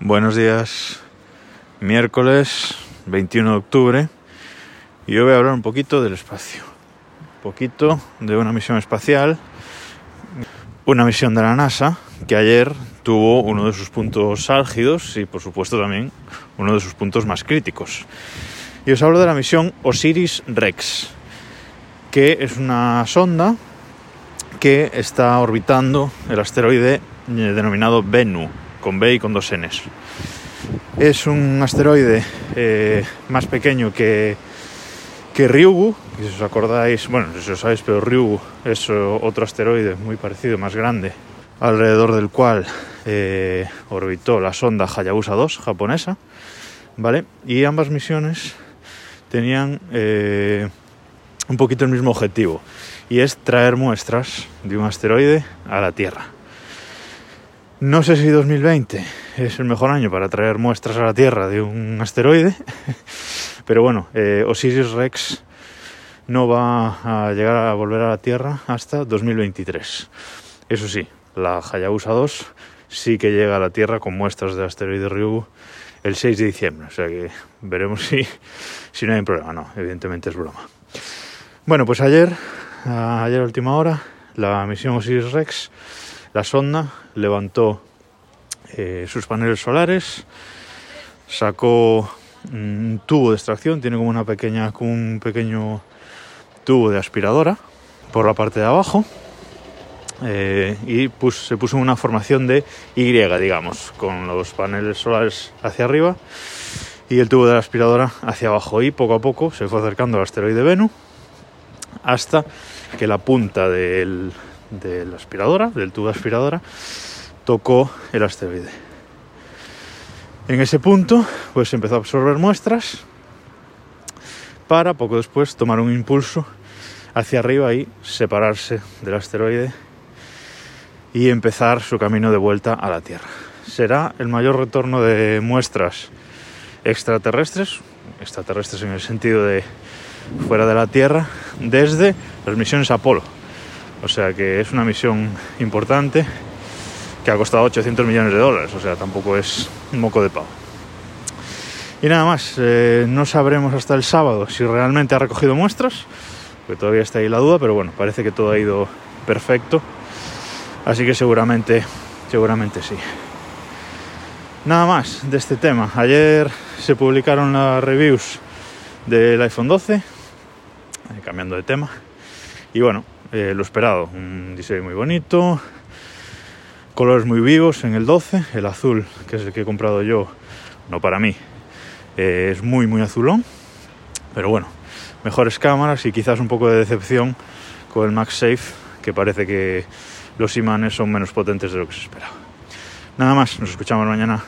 Buenos días, miércoles 21 de octubre. Y yo voy a hablar un poquito del espacio, un poquito de una misión espacial, una misión de la NASA que ayer tuvo uno de sus puntos álgidos y por supuesto también uno de sus puntos más críticos. Y os hablo de la misión Osiris Rex, que es una sonda que está orbitando el asteroide denominado Bennu con B y con dos Ns. Es un asteroide eh, más pequeño que, que Ryugu, si os acordáis, bueno, si os sabéis, pero Ryugu es otro asteroide muy parecido, más grande, alrededor del cual eh, orbitó la sonda Hayabusa 2 japonesa, ¿vale? Y ambas misiones tenían eh, un poquito el mismo objetivo, y es traer muestras de un asteroide a la Tierra. No sé si 2020 es el mejor año para traer muestras a la Tierra de un asteroide, pero bueno, eh, Osiris Rex no va a llegar a volver a la Tierra hasta 2023. Eso sí, la Hayabusa 2 sí que llega a la Tierra con muestras del asteroide Ryugu el 6 de diciembre, o sea que veremos si, si no hay problema. No, evidentemente es broma. Bueno, pues ayer, ayer a última hora, la misión Osiris Rex la sonda levantó eh, sus paneles solares, sacó un tubo de extracción, tiene como una pequeña, un pequeño tubo de aspiradora por la parte de abajo eh, y se puso una formación de Y, digamos, con los paneles solares hacia arriba y el tubo de la aspiradora hacia abajo. Y poco a poco se fue acercando al asteroide Venus hasta que la punta del, de la aspiradora, del tubo de aspiradora, tocó el asteroide. En ese punto, pues empezó a absorber muestras para poco después tomar un impulso hacia arriba y separarse del asteroide y empezar su camino de vuelta a la Tierra. Será el mayor retorno de muestras extraterrestres, extraterrestres en el sentido de fuera de la Tierra, desde las misiones Apolo, o sea que es una misión importante que ha costado 800 millones de dólares, o sea, tampoco es un moco de pavo. Y nada más, eh, no sabremos hasta el sábado si realmente ha recogido muestras, porque todavía está ahí la duda, pero bueno, parece que todo ha ido perfecto, así que seguramente, seguramente sí. Nada más de este tema. Ayer se publicaron las reviews del iPhone 12, eh, cambiando de tema, y bueno, eh, lo esperado. Un diseño muy bonito, colores muy vivos en el 12, el azul, que es el que he comprado yo, no para mí, eh, es muy, muy azulón, pero bueno, mejores cámaras y quizás un poco de decepción con el MagSafe, que parece que los imanes son menos potentes de lo que se esperaba. Nada más, nos escuchamos mañana.